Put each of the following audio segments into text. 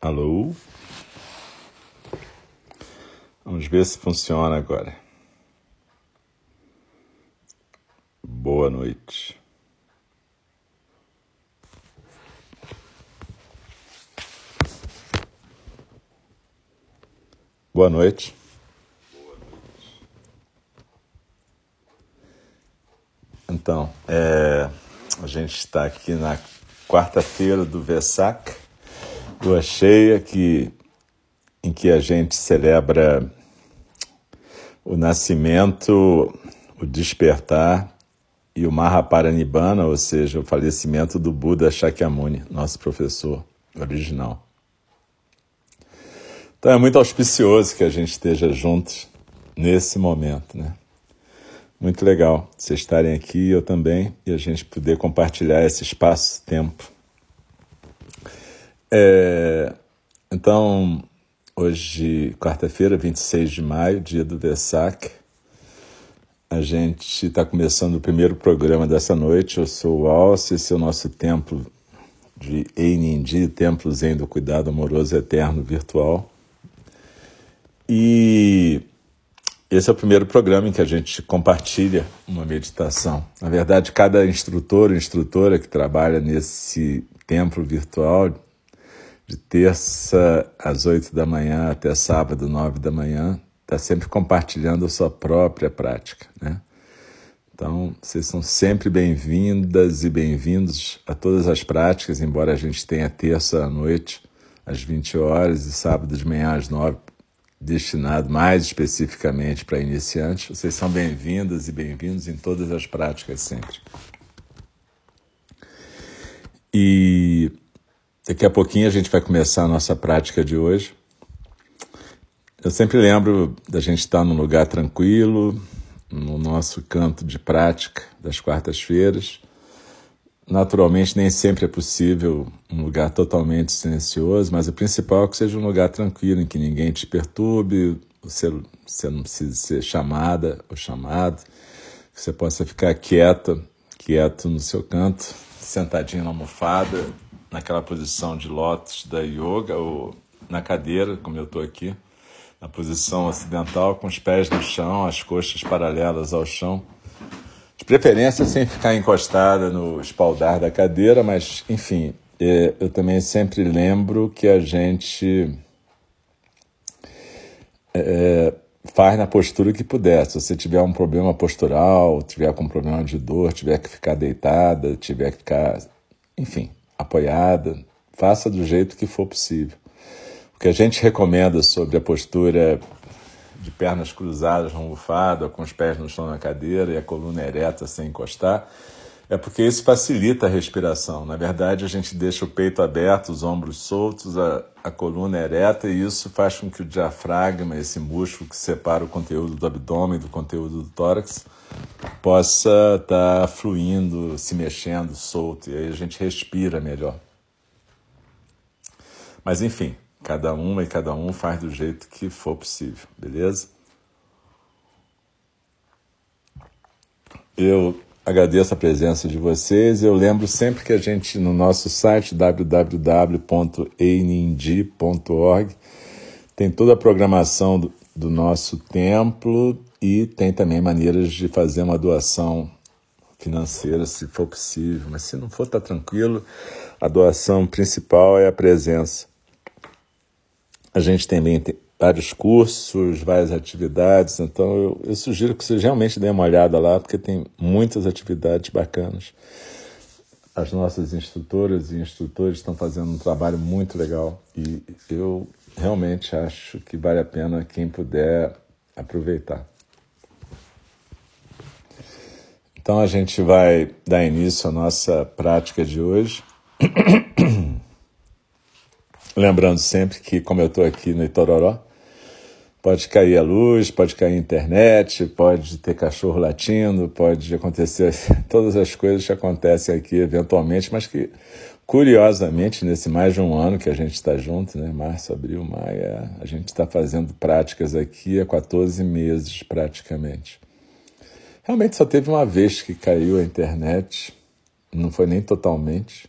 Alô? Vamos ver se funciona agora. Boa noite. Boa noite. Então, é, a gente está aqui na quarta-feira do Vesak, lua cheia, que, em que a gente celebra o nascimento, o despertar e o Mahaparinibbana, ou seja, o falecimento do Buda Shakyamuni, nosso professor original. Então é muito auspicioso que a gente esteja juntos nesse momento, né? Muito legal vocês estarem aqui, eu também, e a gente poder compartilhar esse espaço-tempo. É, então, hoje, quarta-feira, 26 de maio, dia do Vesak, a gente está começando o primeiro programa dessa noite. Eu sou o Alce, esse é o nosso templo de Einindi, Templo Zen do Cuidado Amoroso Eterno Virtual. E esse é o primeiro programa em que a gente compartilha uma meditação. Na verdade, cada instrutor ou instrutora que trabalha nesse templo virtual, de terça às oito da manhã até sábado, nove da manhã, está sempre compartilhando a sua própria prática, né? Então, vocês são sempre bem-vindas e bem-vindos a todas as práticas, embora a gente tenha terça à noite às 20 horas e sábado de manhã às 9 destinado mais especificamente para iniciantes. Vocês são bem-vindas e bem-vindos em todas as práticas sempre. E daqui a pouquinho a gente vai começar a nossa prática de hoje. Eu sempre lembro da gente estar num lugar tranquilo, no nosso canto de prática das quartas-feiras Naturalmente, nem sempre é possível um lugar totalmente silencioso, mas o principal é que seja um lugar tranquilo, em que ninguém te perturbe, você, você não precisa ser chamada ou chamado, que você possa ficar quieto, quieto no seu canto, sentadinho na almofada, naquela posição de lótus da yoga, ou na cadeira, como eu estou aqui, na posição ocidental, com os pés no chão, as coxas paralelas ao chão de preferência sem ficar encostada no espaldar da cadeira, mas, enfim, é, eu também sempre lembro que a gente é, faz na postura que puder. Se você tiver um problema postural, tiver com problema de dor, tiver que ficar deitada, tiver que ficar, enfim, apoiada, faça do jeito que for possível. O que a gente recomenda sobre a postura de pernas cruzadas almofada, com os pés no chão na cadeira e a coluna ereta sem encostar, é porque isso facilita a respiração. Na verdade, a gente deixa o peito aberto, os ombros soltos, a, a coluna ereta, e isso faz com que o diafragma, esse músculo que separa o conteúdo do abdômen do conteúdo do tórax, possa estar tá fluindo, se mexendo, solto, e aí a gente respira melhor. Mas enfim, Cada uma e cada um faz do jeito que for possível, beleza? Eu agradeço a presença de vocês. Eu lembro sempre que a gente, no nosso site www.einindi.org, tem toda a programação do, do nosso templo e tem também maneiras de fazer uma doação financeira, se for possível. Mas se não for, tá tranquilo. A doação principal é a presença. A gente também tem vários cursos, várias atividades, então eu, eu sugiro que vocês realmente deem uma olhada lá, porque tem muitas atividades bacanas. As nossas instrutoras e instrutores estão fazendo um trabalho muito legal e eu realmente acho que vale a pena quem puder aproveitar. Então a gente vai dar início à nossa prática de hoje. Lembrando sempre que, como eu estou aqui no Itororó, pode cair a luz, pode cair a internet, pode ter cachorro latindo, pode acontecer todas as coisas que acontecem aqui eventualmente, mas que, curiosamente, nesse mais de um ano que a gente está junto, né, março, abril, maio, é, a gente está fazendo práticas aqui há 14 meses praticamente. Realmente só teve uma vez que caiu a internet, não foi nem totalmente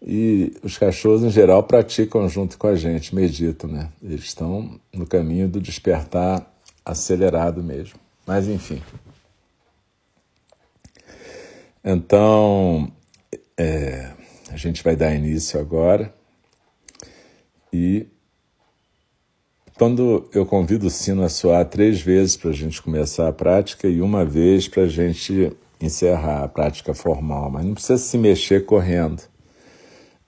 E os cachorros, em geral, praticam junto com a gente, meditam, né? Eles estão no caminho do despertar acelerado mesmo. Mas, enfim. Então, é, a gente vai dar início agora. E quando eu convido o sino a soar três vezes para a gente começar a prática e uma vez para a gente encerrar a prática formal, mas não precisa se mexer correndo.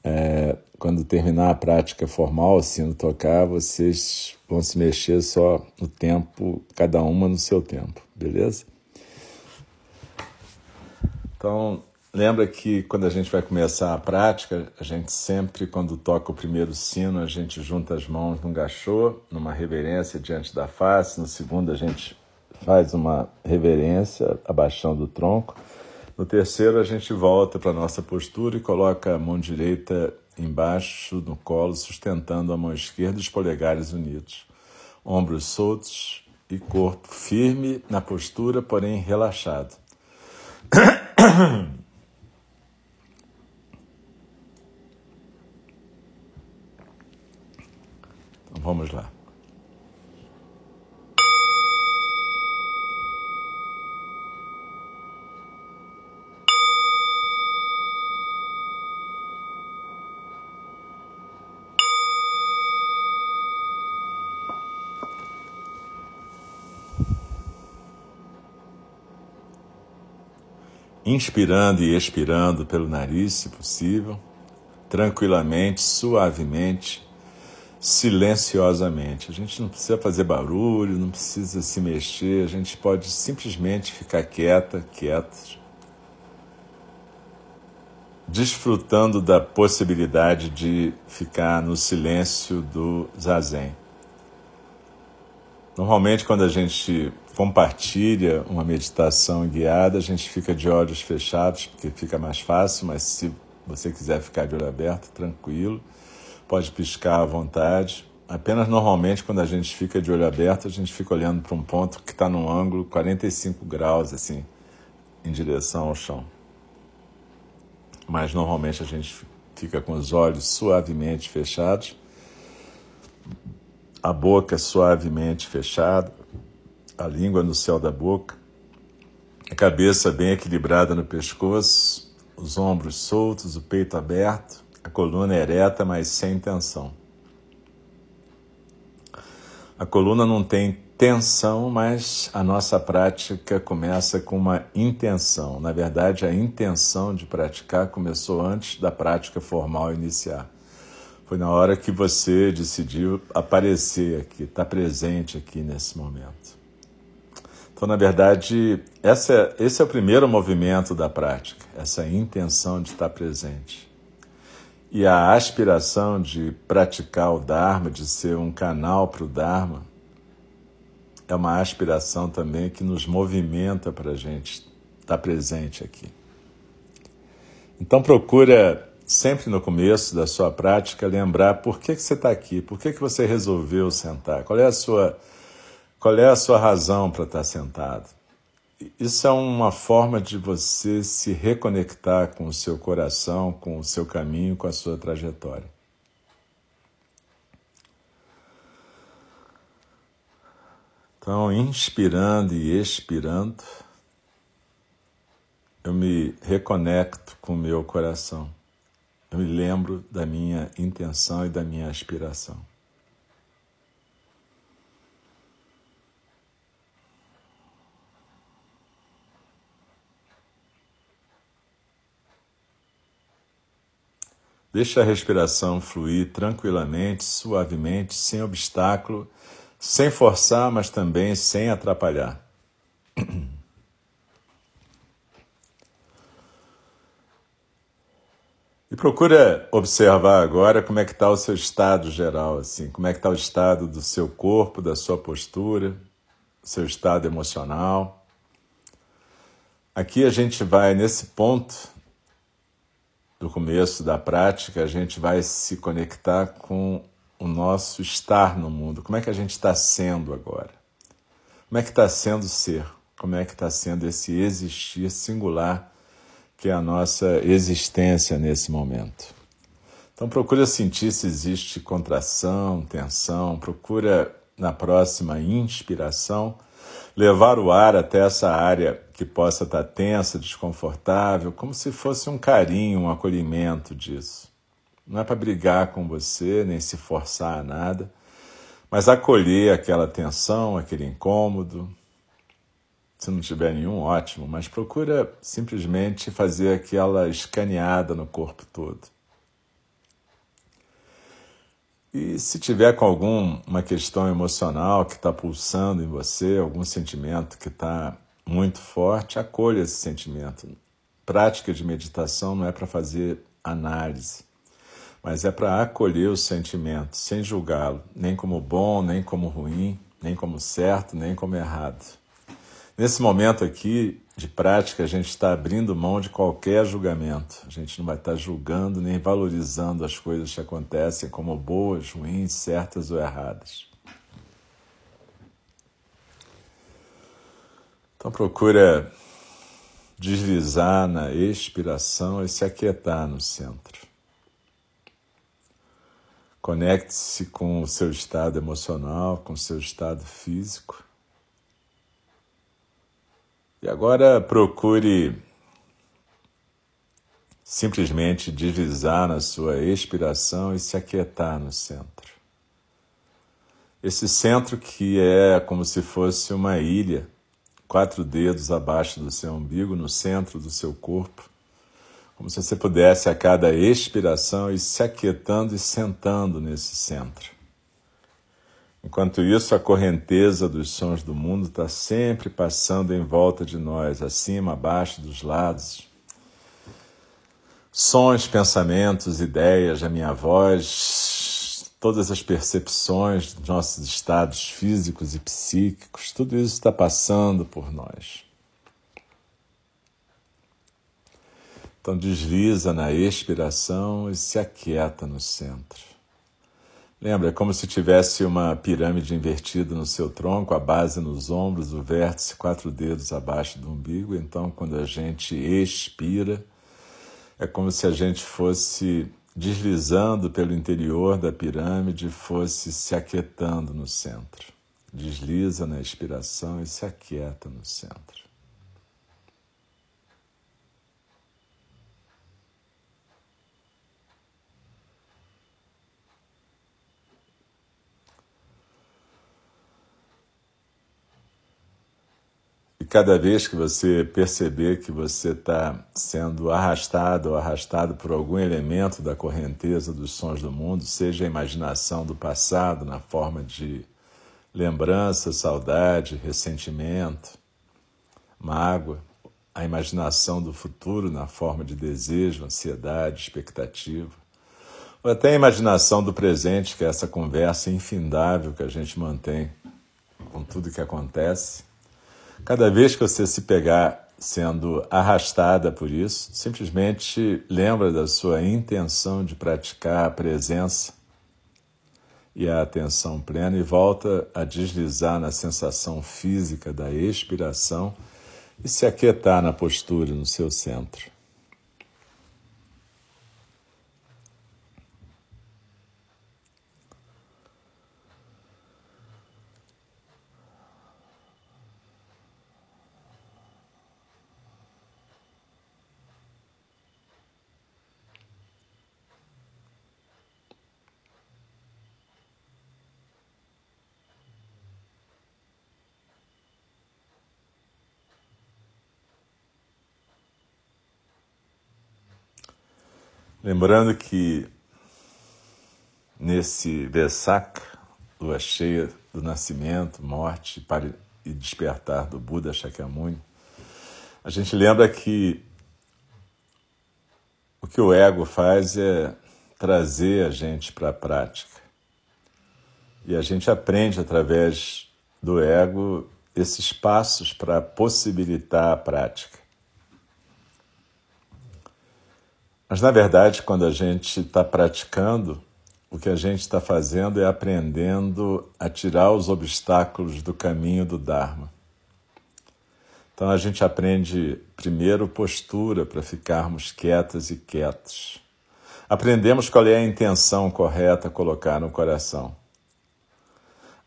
É, quando terminar a prática formal, o sino tocar, vocês vão se mexer só no tempo, cada uma no seu tempo, beleza? Então, lembra que quando a gente vai começar a prática, a gente sempre, quando toca o primeiro sino, a gente junta as mãos num gachô, numa reverência diante da face, no segundo a gente faz uma reverência abaixando o tronco. No terceiro, a gente volta para a nossa postura e coloca a mão direita embaixo no colo, sustentando a mão esquerda os polegares unidos. Ombros soltos e corpo firme na postura, porém relaxado. vamos lá. inspirando e expirando pelo nariz, se possível, tranquilamente, suavemente, silenciosamente. A gente não precisa fazer barulho, não precisa se mexer, a gente pode simplesmente ficar quieta, quietos, desfrutando da possibilidade de ficar no silêncio do zazen. Normalmente, quando a gente compartilha uma meditação guiada, a gente fica de olhos fechados, porque fica mais fácil, mas se você quiser ficar de olho aberto, tranquilo, pode piscar à vontade. Apenas normalmente, quando a gente fica de olho aberto, a gente fica olhando para um ponto que está num ângulo 45 graus, assim, em direção ao chão. Mas normalmente a gente fica com os olhos suavemente fechados, a boca suavemente fechada, a língua no céu da boca, a cabeça bem equilibrada no pescoço, os ombros soltos, o peito aberto, a coluna ereta, mas sem tensão. A coluna não tem tensão, mas a nossa prática começa com uma intenção. Na verdade, a intenção de praticar começou antes da prática formal iniciar. Foi na hora que você decidiu aparecer aqui, estar tá presente aqui nesse momento. Então, na verdade, essa, esse é o primeiro movimento da prática, essa intenção de estar presente. E a aspiração de praticar o Dharma, de ser um canal para o Dharma, é uma aspiração também que nos movimenta para a gente estar presente aqui. Então procura sempre no começo da sua prática lembrar por que, que você está aqui, por que, que você resolveu sentar, qual é a sua qual é a sua razão para estar sentado? Isso é uma forma de você se reconectar com o seu coração, com o seu caminho, com a sua trajetória. Então, inspirando e expirando, eu me reconecto com o meu coração. Eu me lembro da minha intenção e da minha aspiração. Deixa a respiração fluir tranquilamente, suavemente, sem obstáculo, sem forçar, mas também sem atrapalhar. E procura observar agora como é que está o seu estado geral, assim, como é que está o estado do seu corpo, da sua postura, seu estado emocional. Aqui a gente vai nesse ponto do começo da prática, a gente vai se conectar com o nosso estar no mundo. Como é que a gente está sendo agora? Como é que está sendo ser? Como é que está sendo esse existir singular que é a nossa existência nesse momento? Então procura sentir se existe contração, tensão, procura na próxima inspiração levar o ar até essa área que possa estar tensa, desconfortável, como se fosse um carinho, um acolhimento disso. Não é para brigar com você, nem se forçar a nada, mas acolher aquela tensão, aquele incômodo. Se não tiver nenhum, ótimo, mas procura simplesmente fazer aquela escaneada no corpo todo. E se tiver com alguma questão emocional que está pulsando em você, algum sentimento que está muito forte, acolha esse sentimento. Prática de meditação não é para fazer análise, mas é para acolher o sentimento, sem julgá-lo, nem como bom, nem como ruim, nem como certo, nem como errado. Nesse momento aqui de prática, a gente está abrindo mão de qualquer julgamento. A gente não vai estar julgando nem valorizando as coisas que acontecem como boas, ruins, certas ou erradas. Então procura deslizar na expiração e se aquietar no centro. Conecte-se com o seu estado emocional, com o seu estado físico. E agora procure simplesmente deslizar na sua expiração e se aquietar no centro. Esse centro que é como se fosse uma ilha, quatro dedos abaixo do seu umbigo, no centro do seu corpo, como se você pudesse a cada expiração ir se aquietando e sentando nesse centro. Enquanto isso, a correnteza dos sons do mundo está sempre passando em volta de nós, acima, abaixo, dos lados. Sons, pensamentos, ideias, a minha voz, todas as percepções dos nossos estados físicos e psíquicos, tudo isso está passando por nós. Então desliza na expiração e se aquieta no centro. Lembra, é como se tivesse uma pirâmide invertida no seu tronco, a base nos ombros, o vértice quatro dedos abaixo do umbigo. Então, quando a gente expira, é como se a gente fosse deslizando pelo interior da pirâmide, fosse se aquietando no centro. Desliza na expiração e se aquieta no centro. Cada vez que você perceber que você está sendo arrastado ou arrastado por algum elemento da correnteza dos sons do mundo, seja a imaginação do passado na forma de lembrança, saudade, ressentimento, mágoa, a imaginação do futuro na forma de desejo, ansiedade, expectativa, ou até a imaginação do presente, que é essa conversa infindável que a gente mantém com tudo que acontece Cada vez que você se pegar sendo arrastada por isso, simplesmente lembra da sua intenção de praticar a presença e a atenção plena e volta a deslizar na sensação física da expiração e se aquietar na postura no seu centro. Lembrando que nesse Vesak, lua cheia do nascimento, morte e despertar do Buda Shakyamuni, a gente lembra que o que o ego faz é trazer a gente para a prática. E a gente aprende através do ego esses passos para possibilitar a prática. Mas, na verdade, quando a gente está praticando, o que a gente está fazendo é aprendendo a tirar os obstáculos do caminho do Dharma. Então, a gente aprende primeiro postura para ficarmos quietas e quietos. Aprendemos qual é a intenção correta a colocar no coração.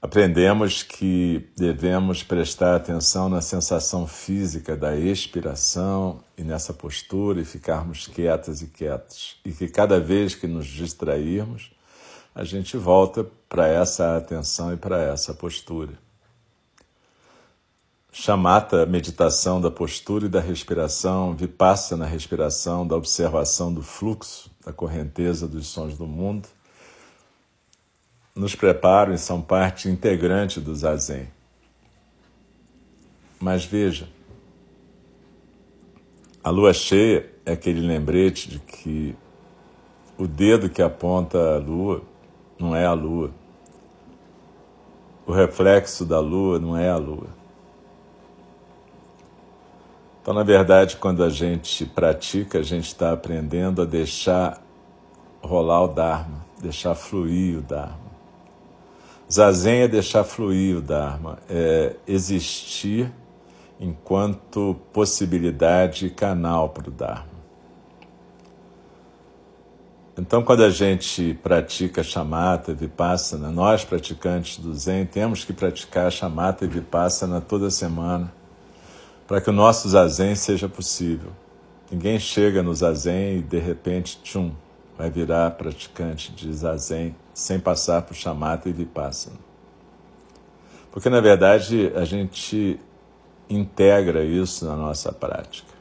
Aprendemos que devemos prestar atenção na sensação física da expiração e nessa postura e ficarmos quietas e quietos. E que cada vez que nos distrairmos, a gente volta para essa atenção e para essa postura. Chamata, meditação da postura e da respiração, vipassa na respiração, da observação do fluxo, da correnteza dos sons do mundo, nos preparam e são parte integrante do zazen. Mas veja, a lua cheia é aquele lembrete de que o dedo que aponta a lua não é a lua. O reflexo da lua não é a lua. Então, na verdade, quando a gente pratica, a gente está aprendendo a deixar rolar o Dharma, deixar fluir o Dharma. Zazen é deixar fluir o Dharma, é existir enquanto possibilidade e canal para o Dharma. Então, quando a gente pratica chamata e vipassana, nós praticantes do Zen temos que praticar chamata e vipassana toda semana para que o nosso zazen seja possível. Ninguém chega no zazen e de repente, tchum, vai virar praticante de zazen sem passar por chamata e vipassana. Porque na verdade a gente integra isso na nossa prática.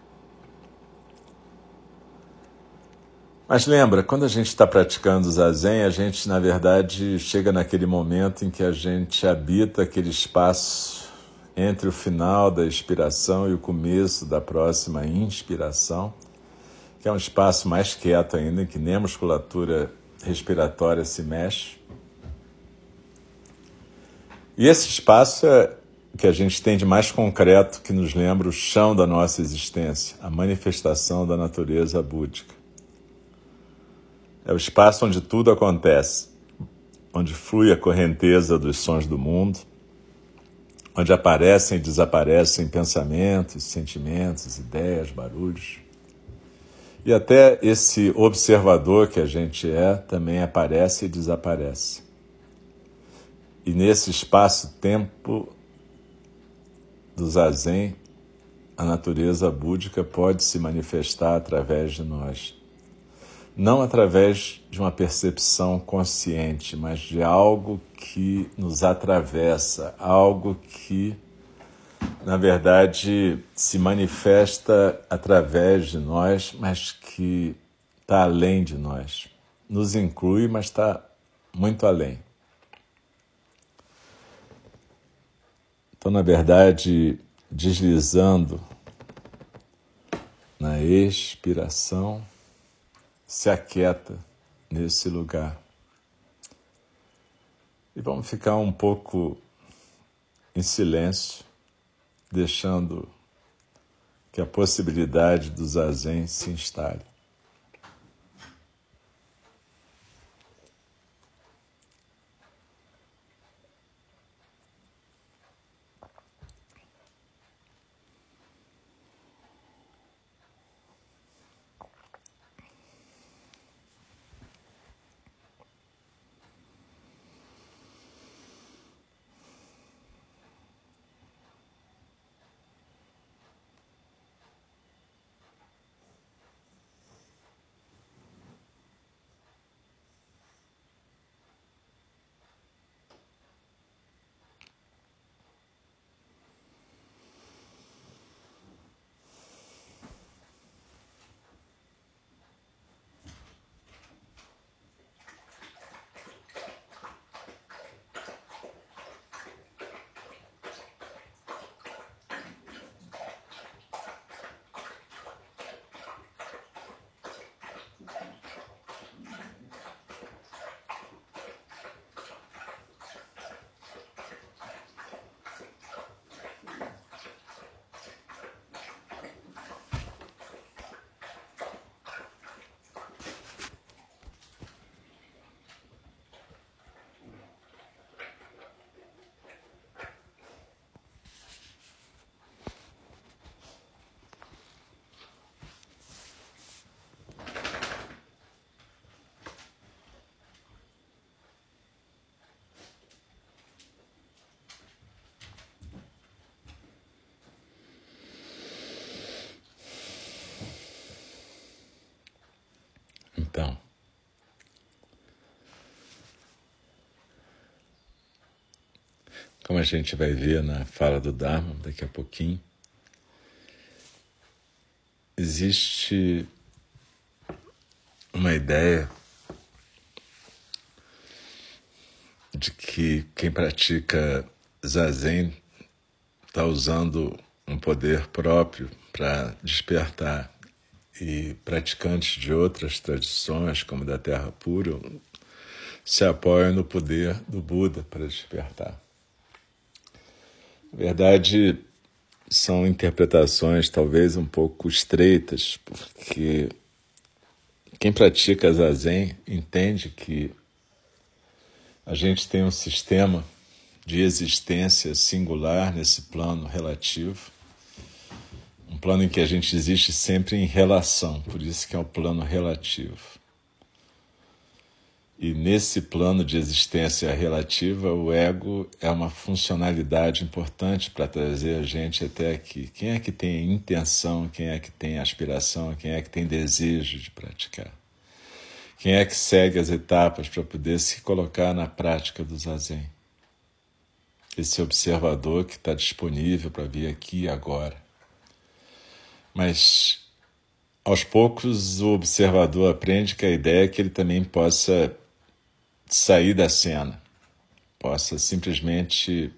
Mas lembra, quando a gente está praticando zazen, a gente na verdade chega naquele momento em que a gente habita aquele espaço entre o final da expiração e o começo da próxima inspiração que é um espaço mais quieto ainda, em que nem a musculatura respiratória se mexe. E esse espaço é que a gente tem de mais concreto que nos lembra o chão da nossa existência, a manifestação da natureza búdica. É o espaço onde tudo acontece, onde flui a correnteza dos sons do mundo, onde aparecem e desaparecem pensamentos, sentimentos, ideias, barulhos. E até esse observador que a gente é também aparece e desaparece. E nesse espaço-tempo do zazen, a natureza búdica pode se manifestar através de nós. Não através de uma percepção consciente, mas de algo que nos atravessa, algo que na verdade, se manifesta através de nós, mas que está além de nós. Nos inclui, mas está muito além. Então, na verdade, deslizando na expiração, se aquieta nesse lugar. E vamos ficar um pouco em silêncio deixando que a possibilidade do zazen se instale. Como a gente vai ver na fala do Dharma daqui a pouquinho, existe uma ideia de que quem pratica zazen está usando um poder próprio para despertar e praticantes de outras tradições, como da Terra Pura, se apoiam no poder do Buda para despertar. Verdade, são interpretações talvez um pouco estreitas, porque quem pratica zazen entende que a gente tem um sistema de existência singular nesse plano relativo, um plano em que a gente existe sempre em relação, por isso que é o plano relativo. E nesse plano de existência relativa, o ego é uma funcionalidade importante para trazer a gente até aqui. Quem é que tem intenção, quem é que tem aspiração, quem é que tem desejo de praticar? Quem é que segue as etapas para poder se colocar na prática do zazen? Esse observador que está disponível para vir aqui e agora. Mas aos poucos o observador aprende que a ideia é que ele também possa sair da cena, possa simplesmente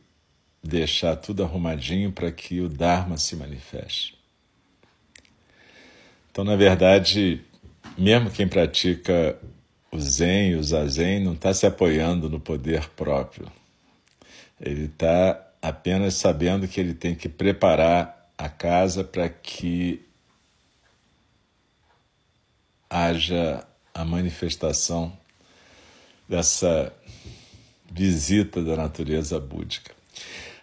deixar tudo arrumadinho para que o Dharma se manifeste. Então, na verdade, mesmo quem pratica o Zen e o Zazen não está se apoiando no poder próprio. Ele está apenas sabendo que ele tem que preparar a casa para que haja a manifestação dessa visita da natureza búdica.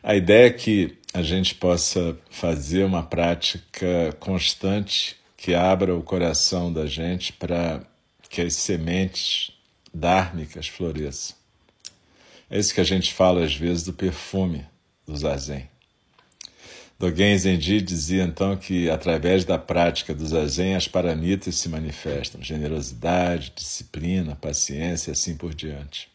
A ideia é que a gente possa fazer uma prática constante que abra o coração da gente para que as sementes dármicas floresçam. É isso que a gente fala às vezes do perfume do zazen. Dogen Zenji dizia então que através da prática do zazen as paramitas se manifestam, generosidade, disciplina, paciência e assim por diante.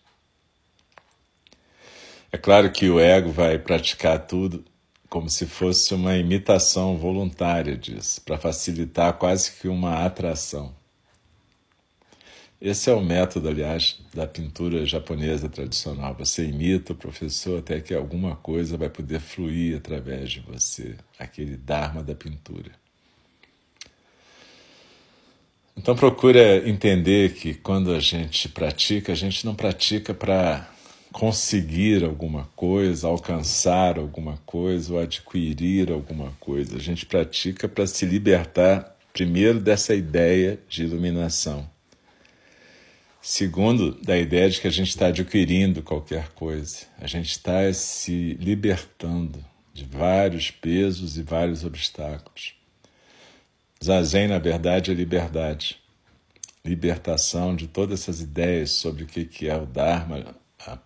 É claro que o ego vai praticar tudo como se fosse uma imitação voluntária disso, para facilitar quase que uma atração. Esse é o método, aliás, da pintura japonesa tradicional. Você imita o professor até que alguma coisa vai poder fluir através de você, aquele dharma da pintura. Então procura entender que quando a gente pratica, a gente não pratica para conseguir alguma coisa, alcançar alguma coisa ou adquirir alguma coisa. A gente pratica para se libertar primeiro dessa ideia de iluminação Segundo, da ideia de que a gente está adquirindo qualquer coisa, a gente está se libertando de vários pesos e vários obstáculos. Zazen, na verdade, é liberdade. Libertação de todas essas ideias sobre o que é o Dharma, a,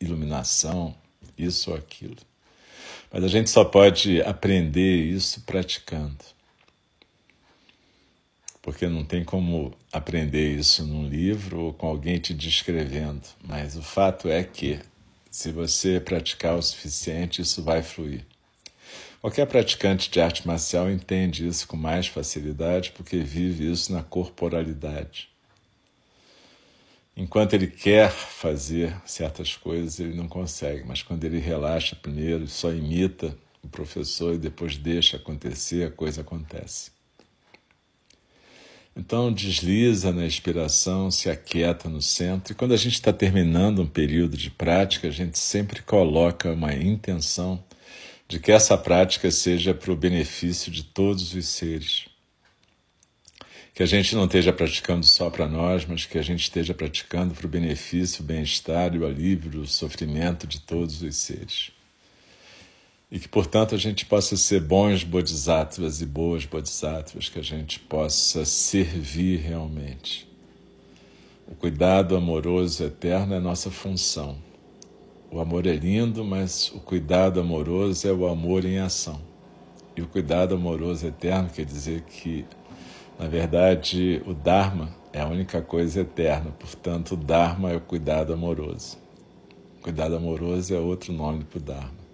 iluminação, isso ou aquilo. Mas a gente só pode aprender isso praticando porque não tem como aprender isso num livro ou com alguém te descrevendo. Mas o fato é que, se você praticar o suficiente, isso vai fluir. Qualquer praticante de arte marcial entende isso com mais facilidade porque vive isso na corporalidade. Enquanto ele quer fazer certas coisas, ele não consegue, mas quando ele relaxa primeiro, só imita o professor e depois deixa acontecer, a coisa acontece. Então desliza na inspiração, se aquieta no centro. E quando a gente está terminando um período de prática, a gente sempre coloca uma intenção de que essa prática seja para o benefício de todos os seres. Que a gente não esteja praticando só para nós, mas que a gente esteja praticando para o benefício, o bem-estar e o alívio, o sofrimento de todos os seres e que, portanto, a gente possa ser bons bodhisattvas e boas bodhisattvas, que a gente possa servir realmente. O cuidado amoroso eterno é nossa função. O amor é lindo, mas o cuidado amoroso é o amor em ação. E o cuidado amoroso eterno quer dizer que, na verdade, o Dharma é a única coisa eterna, portanto, o Dharma é o cuidado amoroso. Cuidado amoroso é outro nome para o Dharma.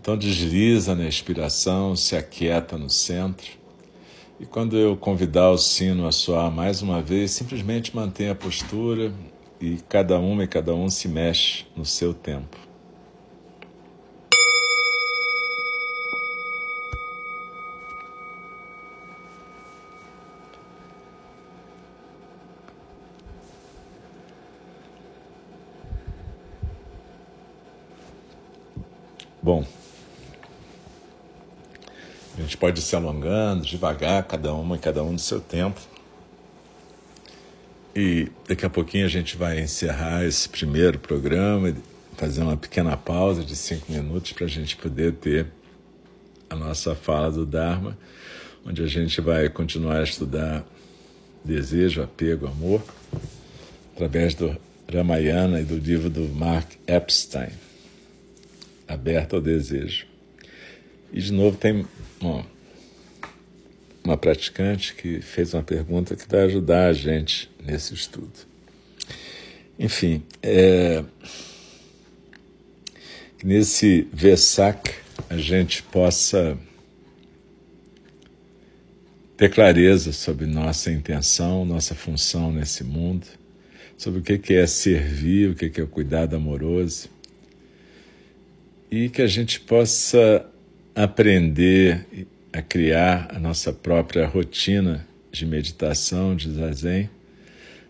Então desliza na expiração, se aquieta no centro. E quando eu convidar o sino a soar mais uma vez, simplesmente mantenha a postura e cada uma e cada um se mexe no seu tempo. Bom, gente pode ir se alongando devagar, cada uma e cada um do seu tempo. E daqui a pouquinho a gente vai encerrar esse primeiro programa, fazer uma pequena pausa de cinco minutos para a gente poder ter a nossa fala do Dharma, onde a gente vai continuar a estudar desejo, apego, amor, através do Ramayana e do livro do Mark Epstein aberta ao desejo. E de novo tem uma, praticante que fez uma pergunta que vai ajudar a gente nesse estudo. Enfim, é, nesse Vesak a gente possa ter clareza sobre nossa intenção, nossa função nesse mundo, sobre o que é servir, o que é o cuidado amoroso e que a gente possa aprender a criar a nossa própria rotina de meditação, de zazen,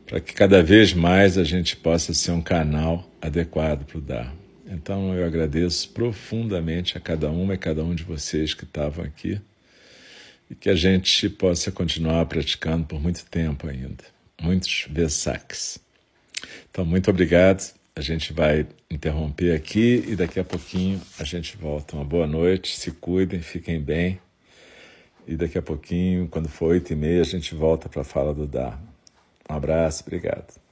para que cada vez mais a gente possa ser um canal adequado para o Dharma. Então eu agradeço profundamente a cada uma e cada um de vocês que estavam aqui e que a gente possa continuar praticando por muito tempo ainda, muitos Vesaks. Então, muito obrigado a gente vai interromper aqui e daqui a pouquinho a gente volta. Uma boa noite, se cuidem, fiquem bem. E daqui a pouquinho, quando for oito e meia, a gente volta para a fala do Dharma. Um abraço, obrigado.